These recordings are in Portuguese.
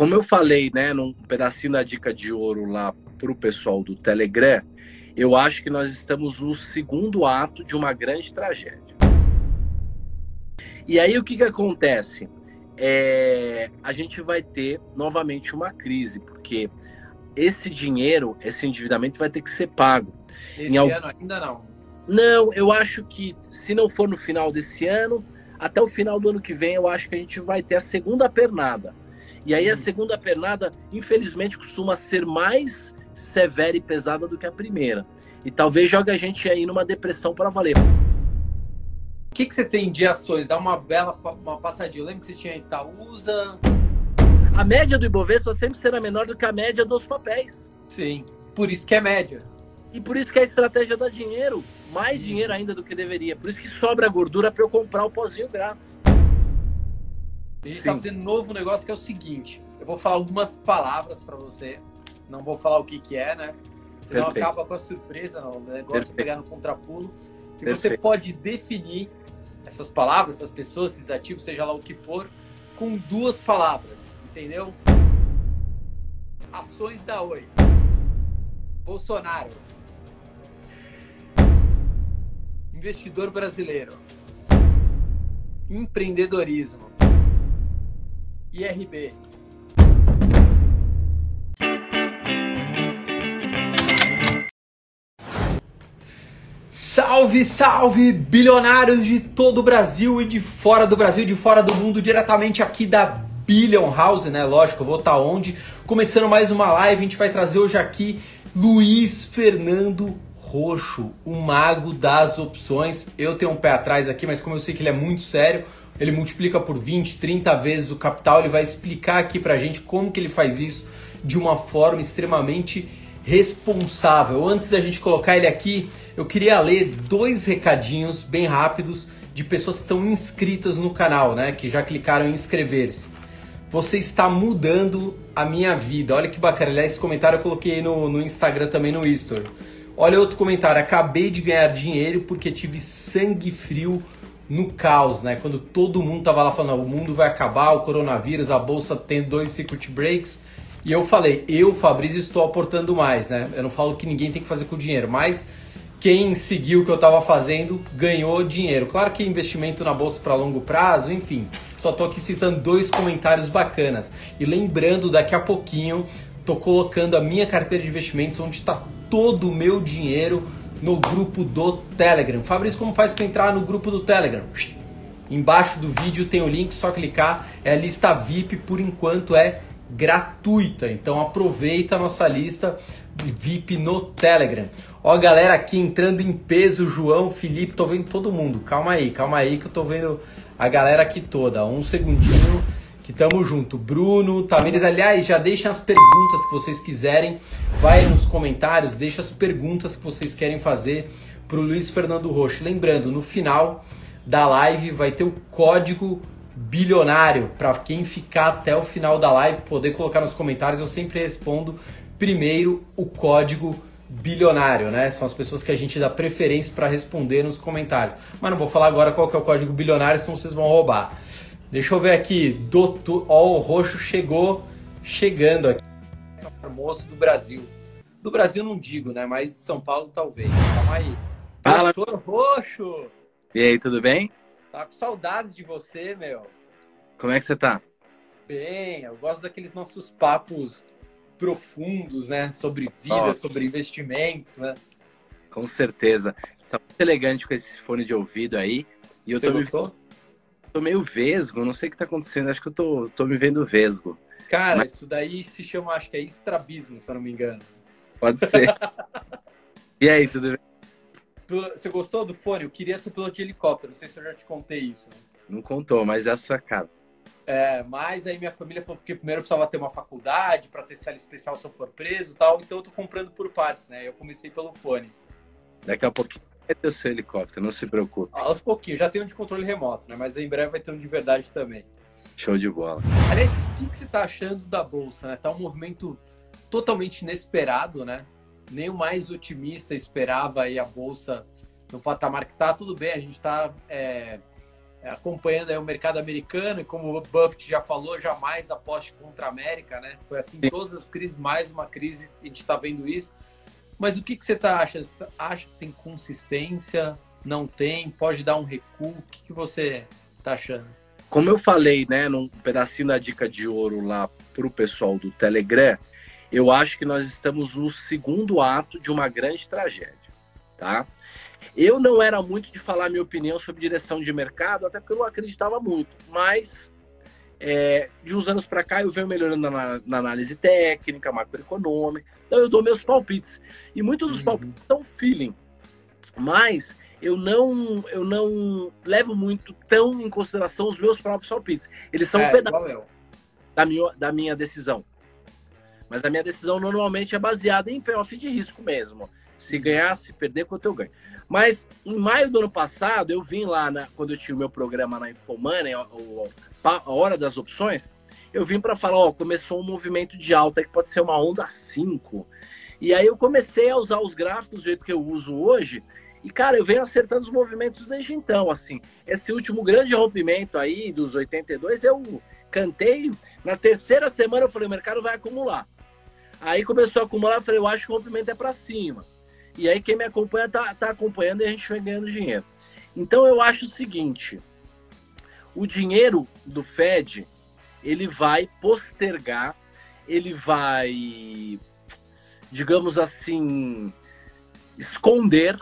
como eu falei, né, num pedacinho da dica de ouro lá para o pessoal do Telegram, eu acho que nós estamos no segundo ato de uma grande tragédia. E aí o que, que acontece? É, a gente vai ter novamente uma crise, porque esse dinheiro, esse endividamento vai ter que ser pago. Esse em ano ainda não. Não, eu acho que se não for no final desse ano, até o final do ano que vem, eu acho que a gente vai ter a segunda pernada. E aí a uhum. segunda pernada, infelizmente, costuma ser mais severa e pesada do que a primeira. E talvez jogue a gente aí numa depressão para valer. O que, que você tem de ações? Dá uma bela uma passadinha. Eu lembro que você tinha Itaúsa. A média do Ibovespa sempre será menor do que a média dos papéis. Sim, por isso que é média. E por isso que a estratégia dá dinheiro, mais dinheiro ainda do que deveria. Por isso que sobra gordura para eu comprar o pozinho grátis. A gente está fazendo um novo negócio que é o seguinte: eu vou falar algumas palavras para você, não vou falar o que, que é, né? Senão Perfeito. acaba com a surpresa, não. o negócio Perfeito. pegar no contrapulo. E Perfeito. você pode definir essas palavras, essas pessoas, esses ativos, seja lá o que for, com duas palavras, entendeu? Ações da Oi. Bolsonaro. Investidor brasileiro. Empreendedorismo. IRB. Salve, salve, bilionários de todo o Brasil e de fora do Brasil, de fora do mundo, diretamente aqui da Billion House, né? Lógico, eu vou estar onde? Começando mais uma live, a gente vai trazer hoje aqui Luiz Fernando Roxo, o mago das opções. Eu tenho um pé atrás aqui, mas como eu sei que ele é muito sério, ele multiplica por 20, 30 vezes o capital, ele vai explicar aqui pra gente como que ele faz isso de uma forma extremamente responsável. Antes da gente colocar ele aqui, eu queria ler dois recadinhos bem rápidos de pessoas que estão inscritas no canal, né? Que já clicaram em inscrever-se. Você está mudando a minha vida. Olha que bacana. Aliás, esse comentário eu coloquei no, no Instagram também no History. Olha outro comentário. Acabei de ganhar dinheiro porque tive sangue frio no caos, né? Quando todo mundo tava lá falando, o mundo vai acabar, o coronavírus, a bolsa tem dois circuit breaks e eu falei, eu, Fabrício, estou aportando mais, né? Eu não falo que ninguém tem que fazer com dinheiro, mas quem seguiu o que eu estava fazendo ganhou dinheiro. Claro que investimento na bolsa para longo prazo, enfim. Só estou aqui citando dois comentários bacanas. E lembrando, daqui a pouquinho, estou colocando a minha carteira de investimentos onde está todo o meu dinheiro no grupo do Telegram. Fabrício, como faz para entrar no grupo do Telegram? Embaixo do vídeo tem o link, só clicar. É a lista VIP, por enquanto é gratuita. Então aproveita a nossa lista VIP no Telegram. Ó, galera aqui entrando em peso, João, Felipe, tô vendo todo mundo. Calma aí, calma aí que eu tô vendo a galera aqui toda. Um segundinho que tamo junto. Bruno, Tamires, aliás, já deixem as perguntas que vocês quiserem. Vai nos comentários, deixa as perguntas que vocês querem fazer pro Luiz Fernando Rocha. Lembrando, no final da live vai ter o código bilionário para quem ficar até o final da live poder colocar nos comentários. Eu sempre respondo primeiro o código bilionário, né? São as pessoas que a gente dá preferência para responder nos comentários. Mas não vou falar agora qual que é o código bilionário, senão vocês vão roubar. Deixa eu ver aqui. Doutor, ó, o roxo chegou, chegando aqui. Famoso do Brasil. Do Brasil não digo, né? Mas São Paulo talvez. Calma aí. Fala. Doutor Roxo! E aí, tudo bem? Tá com saudades de você, meu. Como é que você tá? Bem, eu gosto daqueles nossos papos profundos, né? Sobre vida, sobre investimentos, né? Com certeza. Você tá muito elegante com esse fone de ouvido aí. E eu Você tô gostou? Me... Tô meio vesgo, não sei o que tá acontecendo. Acho que eu tô, tô me vendo vesgo. Cara, Mas... isso daí se chama, acho que é estrabismo, se eu não me engano. Pode ser. e aí, tudo bem? Você gostou do fone? Eu queria ser piloto de helicóptero. Não sei se eu já te contei isso. Não contou, mas é a sua cara. É, mas aí minha família falou que primeiro eu precisava ter uma faculdade para ter sala especial se eu for preso e tal. Então eu tô comprando por partes, né? Eu comecei pelo fone. Daqui a pouquinho vai ter o seu helicóptero, não se preocupe. Aos pouquinhos. Já tem um de controle remoto, né? Mas em breve vai ter um de verdade também. Show de bola. Aliás, o que, que você tá achando da Bolsa, né? Tá um movimento totalmente inesperado, né? nem o mais otimista esperava aí a bolsa no patamar que está. Tudo bem, a gente está é, acompanhando o mercado americano e como o Buffett já falou, jamais aposte contra a América, né? Foi assim todas as crises, mais uma crise, a gente está vendo isso. Mas o que, que você tá achando? Você tá, acha que tem consistência? Não tem? Pode dar um recuo? O que, que você está achando? Como eu falei, né, num pedacinho da dica de ouro lá para o pessoal do Telegram, eu acho que nós estamos no segundo ato de uma grande tragédia, tá? Eu não era muito de falar minha opinião sobre direção de mercado, até porque eu não acreditava muito, mas é, de uns anos para cá eu venho melhorando na, na, análise técnica, macroeconômica, então eu dou meus palpites. E muitos dos uhum. palpites são feeling, mas eu não eu não levo muito tão em consideração os meus próprios palpites. Eles são é, um pedaço da minha, da minha decisão. Mas a minha decisão normalmente é baseada em payoff de risco mesmo. Se ganhar, se perder, quanto eu ganho. Mas em maio do ano passado, eu vim lá, na, quando eu tinha o meu programa na Infomoney, a, a Hora das Opções, eu vim para falar, ó, começou um movimento de alta que pode ser uma onda 5. E aí eu comecei a usar os gráficos do jeito que eu uso hoje, e, cara, eu venho acertando os movimentos desde então, assim. Esse último grande rompimento aí dos 82, eu cantei. Na terceira semana eu falei, o mercado vai acumular. Aí começou a acumular, eu falei, eu acho que o rompimento é para cima. E aí quem me acompanha tá, tá acompanhando e a gente vai ganhando dinheiro. Então eu acho o seguinte, o dinheiro do Fed, ele vai postergar, ele vai, digamos assim, esconder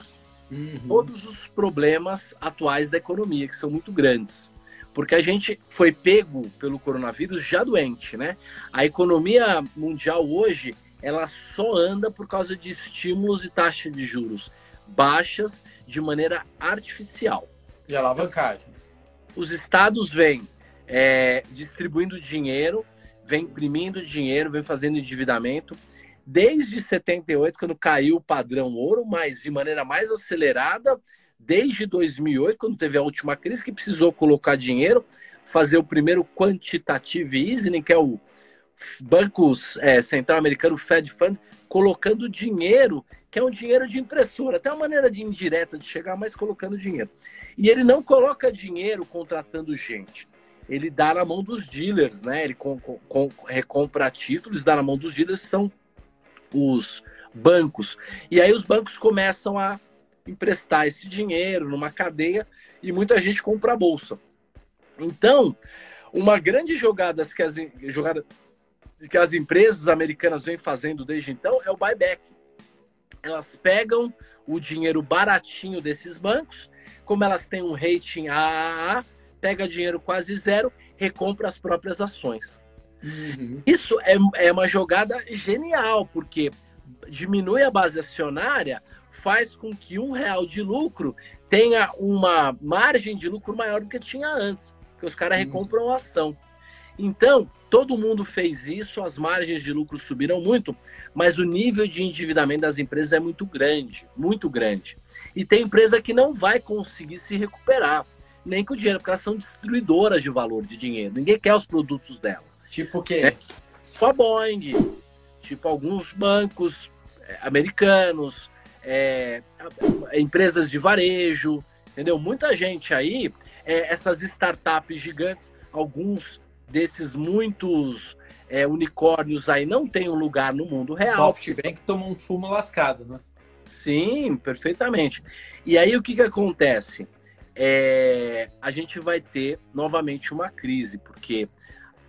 uhum. todos os problemas atuais da economia, que são muito grandes. Porque a gente foi pego pelo coronavírus já doente, né? A economia mundial hoje, ela só anda por causa de estímulos e taxas de juros baixas de maneira artificial. E alavancagem. Os estados vêm é, distribuindo dinheiro, vem imprimindo dinheiro, vem fazendo endividamento. Desde 78, quando caiu o padrão ouro, mas de maneira mais acelerada, desde 2008, quando teve a última crise, que precisou colocar dinheiro, fazer o primeiro quantitative easing, que é o Banco é, Central Americano, Fed Fund, colocando dinheiro, que é um dinheiro de impressora, até uma maneira de indireta de chegar, mas colocando dinheiro. E ele não coloca dinheiro contratando gente. Ele dá na mão dos dealers, né? Ele com, com, recompra títulos, dá na mão dos dealers, são os bancos. E aí os bancos começam a emprestar esse dinheiro numa cadeia e muita gente compra a bolsa. Então, uma grande jogada que as, jogada que as empresas americanas vêm fazendo desde então é o buyback. Elas pegam o dinheiro baratinho desses bancos, como elas têm um rating AAA, pega dinheiro quase zero, recompra as próprias ações. Uhum. Isso é, é uma jogada genial, porque diminui a base acionária, faz com que um real de lucro tenha uma margem de lucro maior do que tinha antes, porque os caras hum. recompram a ação. Então, todo mundo fez isso, as margens de lucro subiram muito, mas o nível de endividamento das empresas é muito grande, muito grande. E tem empresa que não vai conseguir se recuperar, nem com o dinheiro, porque elas são destruidoras de valor de dinheiro. Ninguém quer os produtos dela. Tipo o quê? É, tipo a Boeing, tipo alguns bancos é, americanos, é, empresas de varejo, entendeu? Muita gente aí, é, essas startups gigantes, alguns desses muitos é, unicórnios aí não tem um lugar no mundo real. SoftBank toma um fumo lascado, né? Sim, perfeitamente. E aí o que, que acontece? É, a gente vai ter novamente uma crise, porque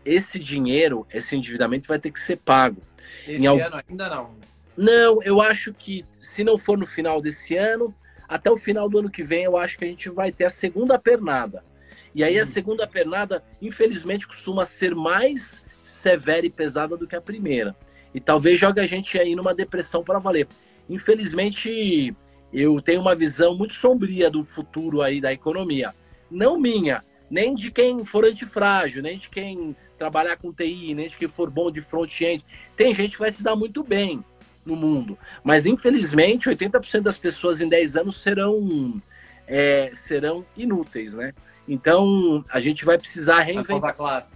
esse dinheiro, esse endividamento vai ter que ser pago. Esse em ano ainda não. Não, eu acho que se não for no final desse ano, até o final do ano que vem, eu acho que a gente vai ter a segunda pernada. E aí a uhum. segunda pernada, infelizmente, costuma ser mais severa e pesada do que a primeira. E talvez jogue a gente aí numa depressão para valer. Infelizmente, eu tenho uma visão muito sombria do futuro aí da economia. Não minha, nem de quem for antifrágil, nem de quem trabalhar com TI, nem de quem for bom de front-end. Tem gente que vai se dar muito bem no mundo. Mas, infelizmente, 80% das pessoas em 10 anos serão, é, serão inúteis, né? Então, a gente vai precisar reinventar... A classe.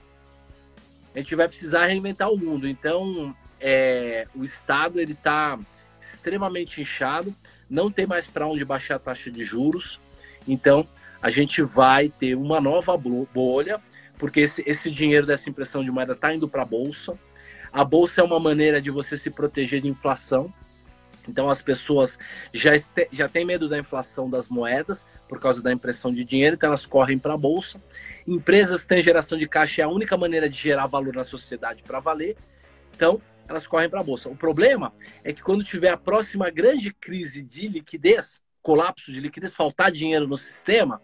A gente vai precisar reinventar o mundo. Então, é, o Estado ele está extremamente inchado, não tem mais para onde baixar a taxa de juros. Então, a gente vai ter uma nova bolha, porque esse, esse dinheiro dessa impressão de moeda está indo para a bolsa. A bolsa é uma maneira de você se proteger de inflação. Então as pessoas já, este, já têm medo da inflação das moedas por causa da impressão de dinheiro, então elas correm para a bolsa. Empresas têm geração de caixa é a única maneira de gerar valor na sociedade para valer. Então elas correm para a bolsa. O problema é que quando tiver a próxima grande crise de liquidez, colapso de liquidez, faltar dinheiro no sistema,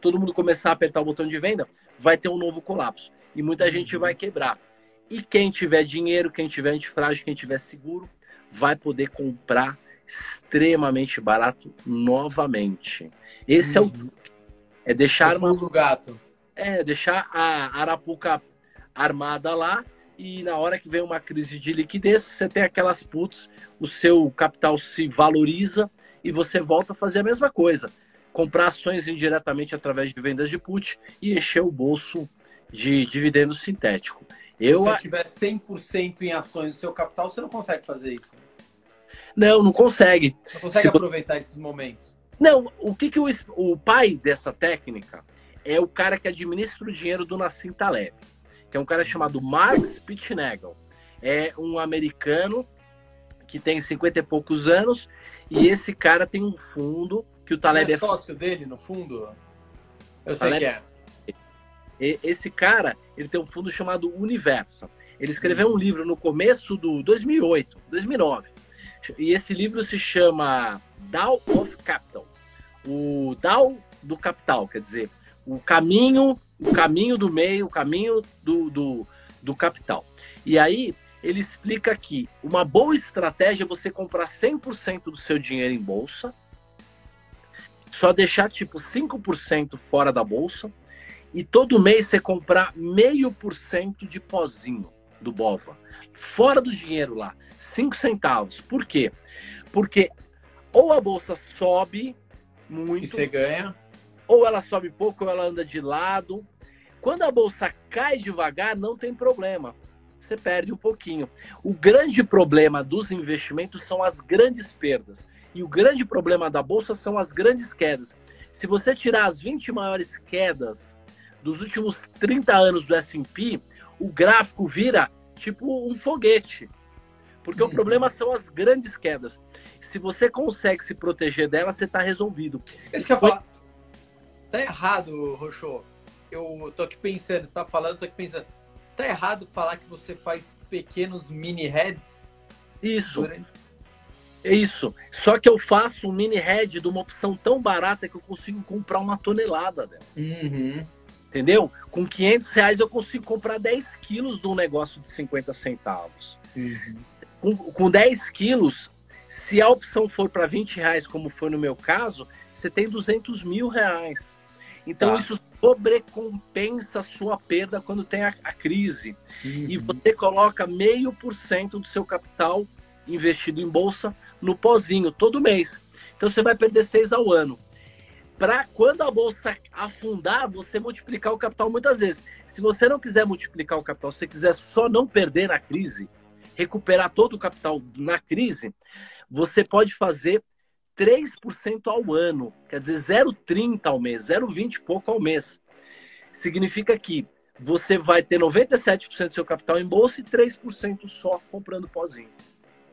todo mundo começar a apertar o botão de venda, vai ter um novo colapso e muita gente vai quebrar. E quem tiver dinheiro, quem tiver antifrágil, quem tiver seguro, vai poder comprar extremamente barato novamente. Esse uhum. é o uhum. é deixar uma do gato. É, deixar a arapuca armada lá e na hora que vem uma crise de liquidez, você tem aquelas puts, o seu capital se valoriza e você volta a fazer a mesma coisa. Comprar ações indiretamente através de vendas de put e encher o bolso de dividendo sintético. Eu, Se você tiver 100% em ações do seu capital, você não consegue fazer isso. Não, não consegue. Não consegue Se aproveitar esses momentos. Não, o que, que o, o pai dessa técnica é o cara que administra o dinheiro do Nassim Taleb, que é um cara chamado Mark Spitznagel. É um americano que tem 50 e poucos anos e esse cara tem um fundo que o Taleb é, é sócio dele no fundo. Eu sei Taleb... que é. Esse cara, ele tem um fundo chamado Universa. Ele escreveu um livro no começo do 2008, 2009. E esse livro se chama Dow of Capital. O Dow do capital, quer dizer, o caminho, o caminho do meio, o caminho do, do, do capital. E aí ele explica que uma boa estratégia é você comprar 100% do seu dinheiro em bolsa, só deixar tipo 5% fora da bolsa e todo mês você comprar meio por cento de pozinho do Bova. Fora do dinheiro lá, 5 centavos. Por quê? Porque ou a bolsa sobe muito. E você ganha. Ou ela sobe pouco, ou ela anda de lado. Quando a bolsa cai devagar, não tem problema. Você perde um pouquinho. O grande problema dos investimentos são as grandes perdas. E o grande problema da bolsa são as grandes quedas. Se você tirar as 20 maiores quedas dos últimos 30 anos do S&P, o gráfico vira tipo um foguete. Porque uhum. o problema são as grandes quedas. Se você consegue se proteger dela, você está resolvido. Isso que eu falar. Tá errado, Roxo. Eu tô aqui pensando, você tá falando, tô aqui pensando. Tá errado falar que você faz pequenos mini heads? Isso. É isso. Só que eu faço um mini head de uma opção tão barata que eu consigo comprar uma tonelada dela. Uhum. Entendeu? Com 500 reais eu consigo comprar 10 quilos de um negócio de 50 centavos. Uhum. Com, com 10 quilos, se a opção for para 20 reais, como foi no meu caso, você tem 200 mil reais. Então, tá. isso sobrecompensa a sua perda quando tem a, a crise. Uhum. E você coloca meio por cento do seu capital investido em bolsa no pozinho todo mês. Então, você vai perder seis ao ano para quando a bolsa afundar, você multiplicar o capital muitas vezes. Se você não quiser multiplicar o capital, se você quiser só não perder na crise, recuperar todo o capital na crise, você pode fazer 3% ao ano, quer dizer, 0,30 ao mês, 0,20 pouco ao mês. Significa que você vai ter 97% do seu capital em bolsa e 3% só comprando pozinho.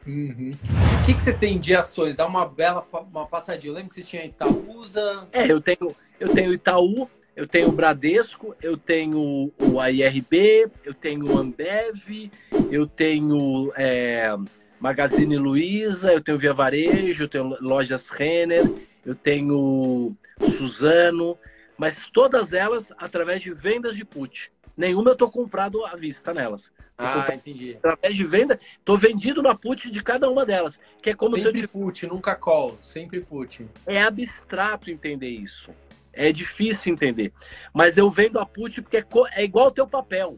Uhum. O que, que você tem de ações? Dá uma bela uma passadinha. Eu lembro que você tinha Itaúsa. É, eu tenho, eu tenho Itaú, eu tenho o Bradesco, eu tenho o AIRB, eu tenho o Ambev, eu tenho é, Magazine Luiza, eu tenho Via Varejo, eu tenho Lojas Renner, eu tenho Suzano, mas todas elas através de vendas de put. Nenhuma eu tô comprado à vista nelas. Ah, entendi. Através de venda, tô vendido na put de cada uma delas. Que é como sempre se eu... put, nunca call, sempre put. É abstrato entender isso. É difícil entender. Mas eu vendo a put porque é, é igual o teu papel.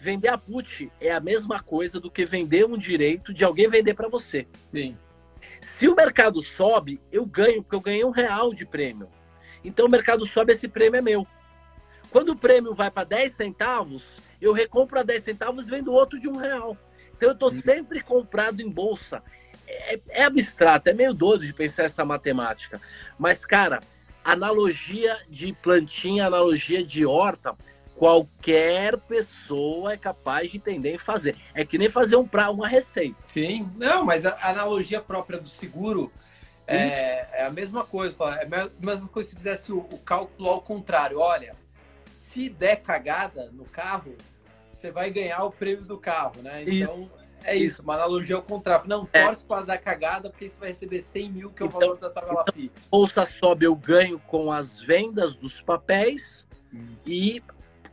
Vender a put é a mesma coisa do que vender um direito de alguém vender para você. Sim. Se o mercado sobe, eu ganho, porque eu ganhei um real de prêmio. Então o mercado sobe, esse prêmio é meu. Quando o prêmio vai para 10 centavos, eu recompro a 10 centavos e vendo outro de um real. Então eu estou sempre comprado em bolsa. É, é, abstrato, é meio doido de pensar essa matemática. Mas, cara, analogia de plantinha, analogia de horta, qualquer pessoa é capaz de entender e fazer. É que nem fazer um pra, uma receita. Sim, não, mas a analogia própria do seguro é, é, a mesma coisa. É a mesma coisa se fizesse o, o cálculo ao contrário. Olha, se der cagada no carro, você vai ganhar o prêmio do carro, né? Então, isso. é isso, uma analogia ao contrário. Não, é. torce para dar cagada, porque você vai receber 100 mil, que é o então, valor da tabela então, FIP. Bolsa sobe, eu ganho com as vendas dos papéis hum. e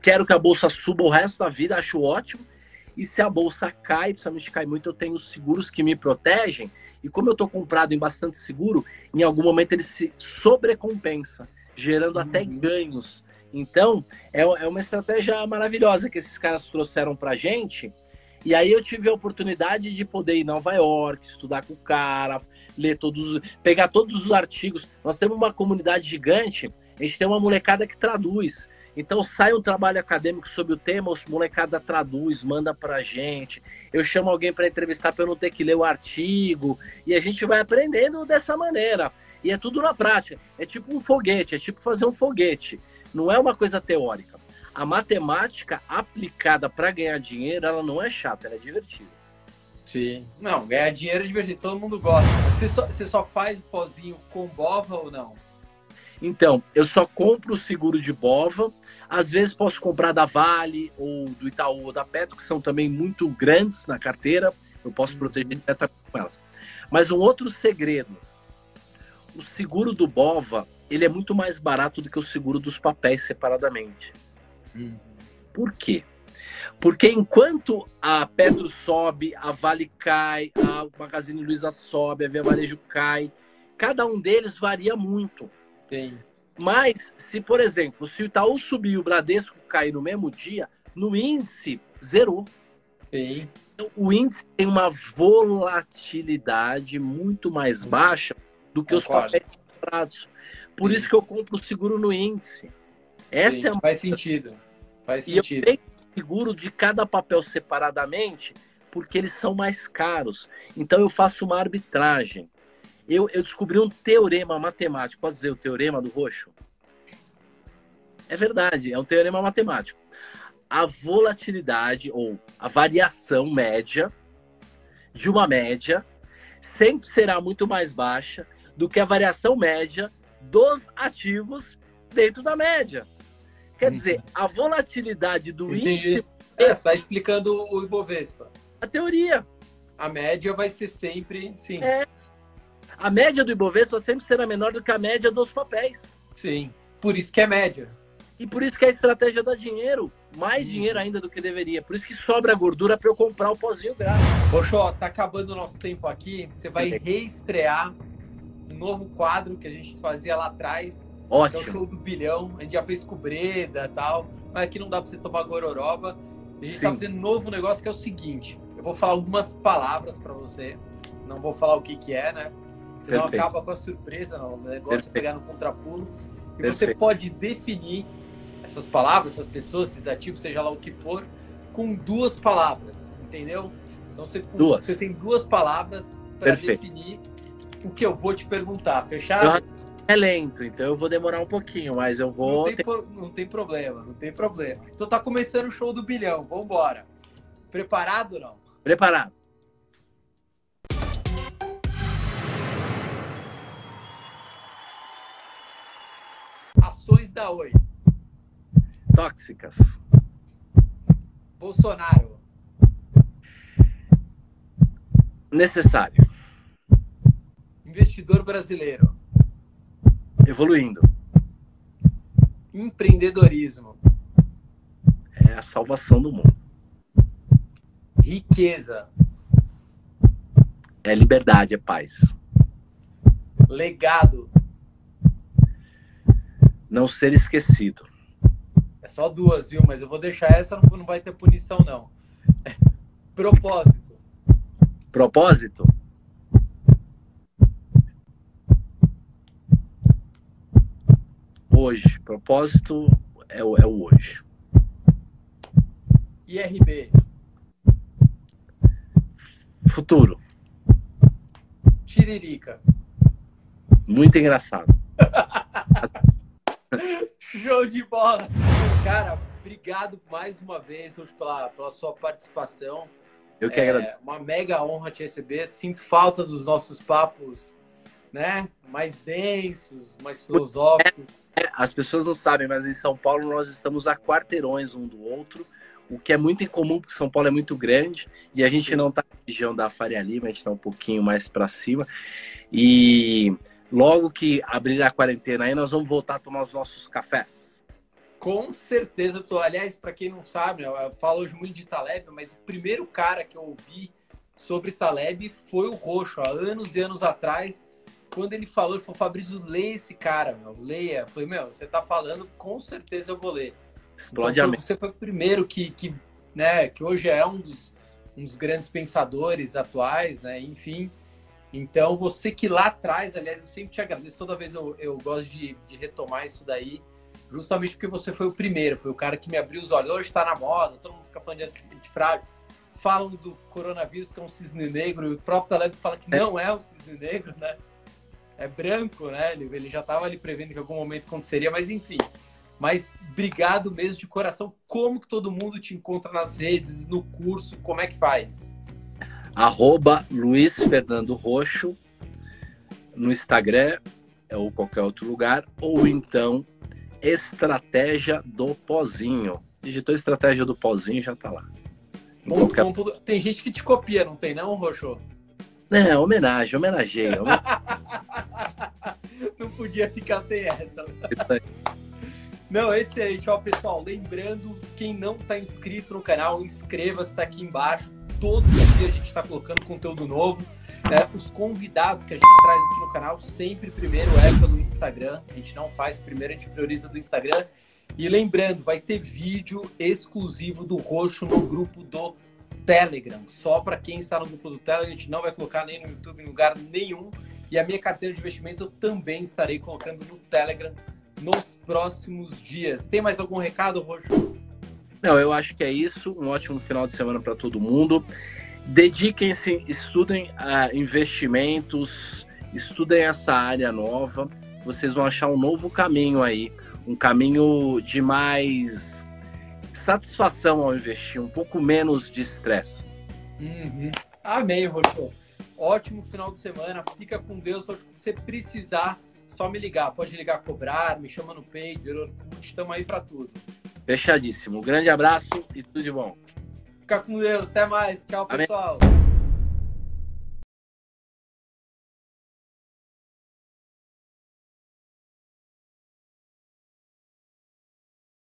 quero que a bolsa suba o resto da vida, acho ótimo. E se a bolsa cai, principalmente cai muito, eu tenho seguros que me protegem. E como eu estou comprado em bastante seguro, em algum momento ele se sobrecompensa, gerando uhum. até ganhos. Então, é, é uma estratégia maravilhosa que esses caras trouxeram para gente. E aí eu tive a oportunidade de poder ir em Nova York, estudar com o cara, ler todos, pegar todos os artigos. Nós temos uma comunidade gigante, a gente tem uma molecada que traduz. Então sai um trabalho acadêmico sobre o tema, os molecada traduz, manda pra gente. Eu chamo alguém para entrevistar para eu não ter que ler o artigo. E a gente vai aprendendo dessa maneira. E é tudo na prática. É tipo um foguete, é tipo fazer um foguete. Não é uma coisa teórica. A matemática aplicada para ganhar dinheiro, ela não é chata, ela é divertida. Sim. Não, ganhar dinheiro é divertido, todo mundo gosta. Você só, você só faz o pozinho com bova ou não? Então, eu só compro o seguro de Bova. Às vezes posso comprar da Vale ou do Itaú ou da Petro, que são também muito grandes na carteira. Eu posso uhum. proteger diretamente com elas. Mas um outro segredo. O seguro do Bova, ele é muito mais barato do que o seguro dos papéis separadamente. Uhum. Por quê? Porque enquanto a Petro sobe, a Vale cai, a Magazine Luiza sobe, a Via Varejo cai, cada um deles varia muito. Tem. Mas, se, por exemplo, se o Itaú subir e o Bradesco cair no mesmo dia, no índice, zerou. Tem. Então, o índice tem uma volatilidade muito mais baixa do que Concordo. os papéis comprados. Por Sim. isso que eu compro o seguro no índice. Essa Sim, é uma... Faz sentido. Faz e sentido. eu tenho seguro de cada papel separadamente porque eles são mais caros. Então eu faço uma arbitragem eu, eu descobri um teorema matemático. Posso dizer o teorema do roxo? É verdade, é um teorema matemático. A volatilidade ou a variação média de uma média sempre será muito mais baixa do que a variação média dos ativos dentro da média. Quer dizer, a volatilidade do Entendi. índice. É, está explicando o Ibovespa. A teoria. A média vai ser sempre, sim. É, a média do Ibovespa sempre será menor do que a média dos papéis. Sim, por isso que é média. E por isso que a estratégia dá dinheiro, mais Sim. dinheiro ainda do que deveria. Por isso que sobra gordura para eu comprar o pozinho grátis. Poxa, tá acabando o nosso tempo aqui. Você vai reestrear um novo quadro que a gente fazia lá atrás. Ótimo. Que é o show do bilhão. A gente já fez com Breda e tal. Mas aqui não dá para você tomar gororoba. A gente Sim. tá fazendo um novo negócio que é o seguinte. Eu vou falar algumas palavras para você. Não vou falar o que que é, né? Senão Perfeito. acaba com a surpresa, não. o negócio Perfeito. é pegar no contrapulo. E Perfeito. você pode definir essas palavras, essas pessoas, esses ativos, seja lá o que for, com duas palavras, entendeu? Então você, duas. você tem duas palavras para definir o que eu vou te perguntar, fechado? É lento, então eu vou demorar um pouquinho, mas eu vou. Não tem, não tem problema, não tem problema. Então tá começando o show do bilhão, vambora. Preparado ou não? Preparado. Tóxicas. Bolsonaro. Necessário. Investidor brasileiro. Evoluindo. Empreendedorismo. É a salvação do mundo. Riqueza. É liberdade, é paz. Legado não ser esquecido. É só duas, viu? Mas eu vou deixar essa, não vai ter punição, não. Propósito. Propósito? Hoje. Propósito é o, é o hoje. IRB. Futuro. Tiririca. Muito engraçado. Show de bola! Cara, obrigado mais uma vez hoje pela, pela sua participação. Eu que é agradeço. Uma mega honra te receber. Sinto falta dos nossos papos, né? Mais densos, mais filosóficos. É, as pessoas não sabem, mas em São Paulo nós estamos a quarteirões um do outro, o que é muito incomum porque São Paulo é muito grande e a gente não está na região da Faria Lima, a gente está um pouquinho mais para cima. E logo que abrir a quarentena aí, nós vamos voltar a tomar os nossos cafés. Com certeza, pessoal. Aliás, para quem não sabe, eu falo hoje muito de Taleb, mas o primeiro cara que eu ouvi sobre Taleb foi o Roxo, há anos e anos atrás. Quando ele falou, ele falou, Fabrício, leia esse cara, meu, leia. Eu falei, meu, você tá falando, com certeza eu vou ler. Explode então, Você foi o primeiro que, que, né, que hoje é um dos, um dos grandes pensadores atuais, né, enfim. Então, você que lá atrás, aliás, eu sempre te agradeço, toda vez eu, eu gosto de, de retomar isso daí, justamente porque você foi o primeiro, foi o cara que me abriu os olhos. Hoje está na moda, todo mundo fica falando de antifrágil. Falam do coronavírus que é um cisne negro, e o próprio Taleb fala que não é um cisne negro, né? É branco, né? Ele, ele já estava ali prevendo que em algum momento aconteceria, mas enfim. Mas obrigado mesmo de coração. Como que todo mundo te encontra nas redes, no curso, como é que faz? Arroba Luiz Fernando Roxo no Instagram ou qualquer outro lugar, ou então Estratégia do Pozinho. Digitou Estratégia do Pozinho já tá lá. Bom, qualquer... bom, tem gente que te copia, não tem não, Roxo? É, homenagem, homenageia. não podia ficar sem essa. Não, excelente. Ó, pessoal, lembrando, quem não está inscrito no canal, inscreva-se, está aqui embaixo. Todo dia a gente está colocando conteúdo novo. É, os convidados que a gente traz aqui no canal, sempre primeiro é pelo Instagram. A gente não faz primeiro, a gente prioriza do Instagram. E lembrando, vai ter vídeo exclusivo do Roxo no grupo do Telegram. Só para quem está no grupo do Telegram, a gente não vai colocar nem no YouTube, em lugar nenhum. E a minha carteira de investimentos eu também estarei colocando no Telegram nos próximos dias. Tem mais algum recado, Roxo? Não, eu acho que é isso. Um ótimo final de semana para todo mundo. Dediquem-se, estudem uh, investimentos, estudem essa área nova. Vocês vão achar um novo caminho aí, um caminho de mais satisfação ao investir, um pouco menos de estresse. Uhum. Amém, Roxo. Ótimo final de semana. Fica com Deus. Se você precisar, só me ligar. Pode ligar, cobrar, me chama no Page, Orkut, estamos aí para tudo. Fechadíssimo. Um grande abraço e tudo de bom. Fica com Deus. Até mais. Tchau, pessoal. Amém.